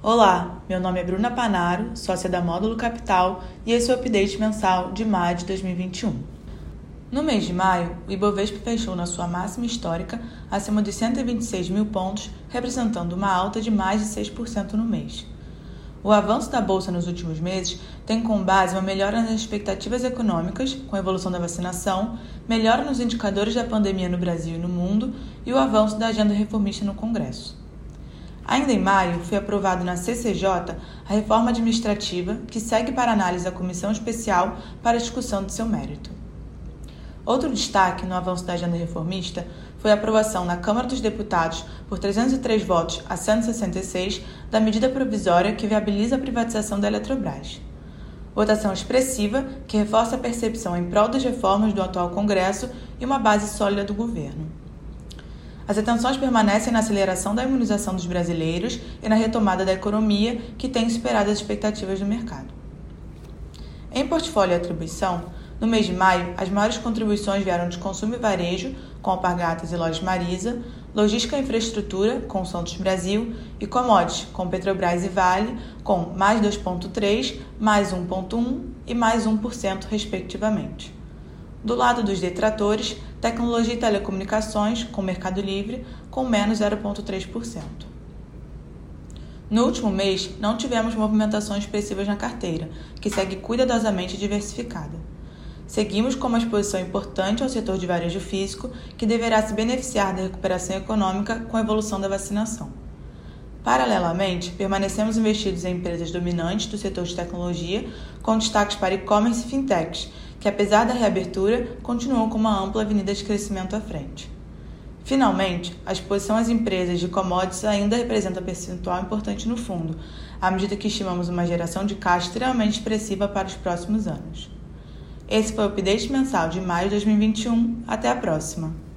Olá, meu nome é Bruna Panaro, sócia da Módulo Capital e esse é o update mensal de maio de 2021. No mês de maio, o Ibovespa fechou na sua máxima histórica acima de 126 mil pontos, representando uma alta de mais de 6% no mês. O avanço da bolsa nos últimos meses tem como base uma melhora nas expectativas econômicas, com a evolução da vacinação, melhora nos indicadores da pandemia no Brasil e no mundo e o avanço da agenda reformista no Congresso. Ainda em maio, foi aprovado na CCJ a reforma administrativa que segue para análise da Comissão Especial para discussão de seu mérito. Outro destaque no avanço da agenda reformista foi a aprovação na Câmara dos Deputados, por 303 votos a 166, da medida provisória que viabiliza a privatização da Eletrobras. Votação expressiva que reforça a percepção em prol das reformas do atual Congresso e uma base sólida do governo. As atenções permanecem na aceleração da imunização dos brasileiros e na retomada da economia, que tem superado as expectativas do mercado. Em portfólio e atribuição, no mês de maio, as maiores contribuições vieram de consumo e varejo, com Alpargatas e Lojas Marisa, logística e infraestrutura, com Santos Brasil, e commodities, com Petrobras e Vale, com mais 2,3%, mais 1,1% e mais 1%, respectivamente. Do lado dos detratores, tecnologia e telecomunicações, com Mercado Livre, com menos 0,3%. No último mês, não tivemos movimentações expressivas na carteira, que segue cuidadosamente diversificada. Seguimos com uma exposição importante ao setor de varejo físico, que deverá se beneficiar da recuperação econômica com a evolução da vacinação. Paralelamente, permanecemos investidos em empresas dominantes do setor de tecnologia, com destaques para e-commerce e fintechs, que apesar da reabertura, continuam com uma ampla avenida de crescimento à frente. Finalmente, a exposição às empresas de commodities ainda representa percentual importante no fundo, à medida que estimamos uma geração de caixa extremamente expressiva para os próximos anos. Esse foi o update mensal de maio de 2021. Até a próxima!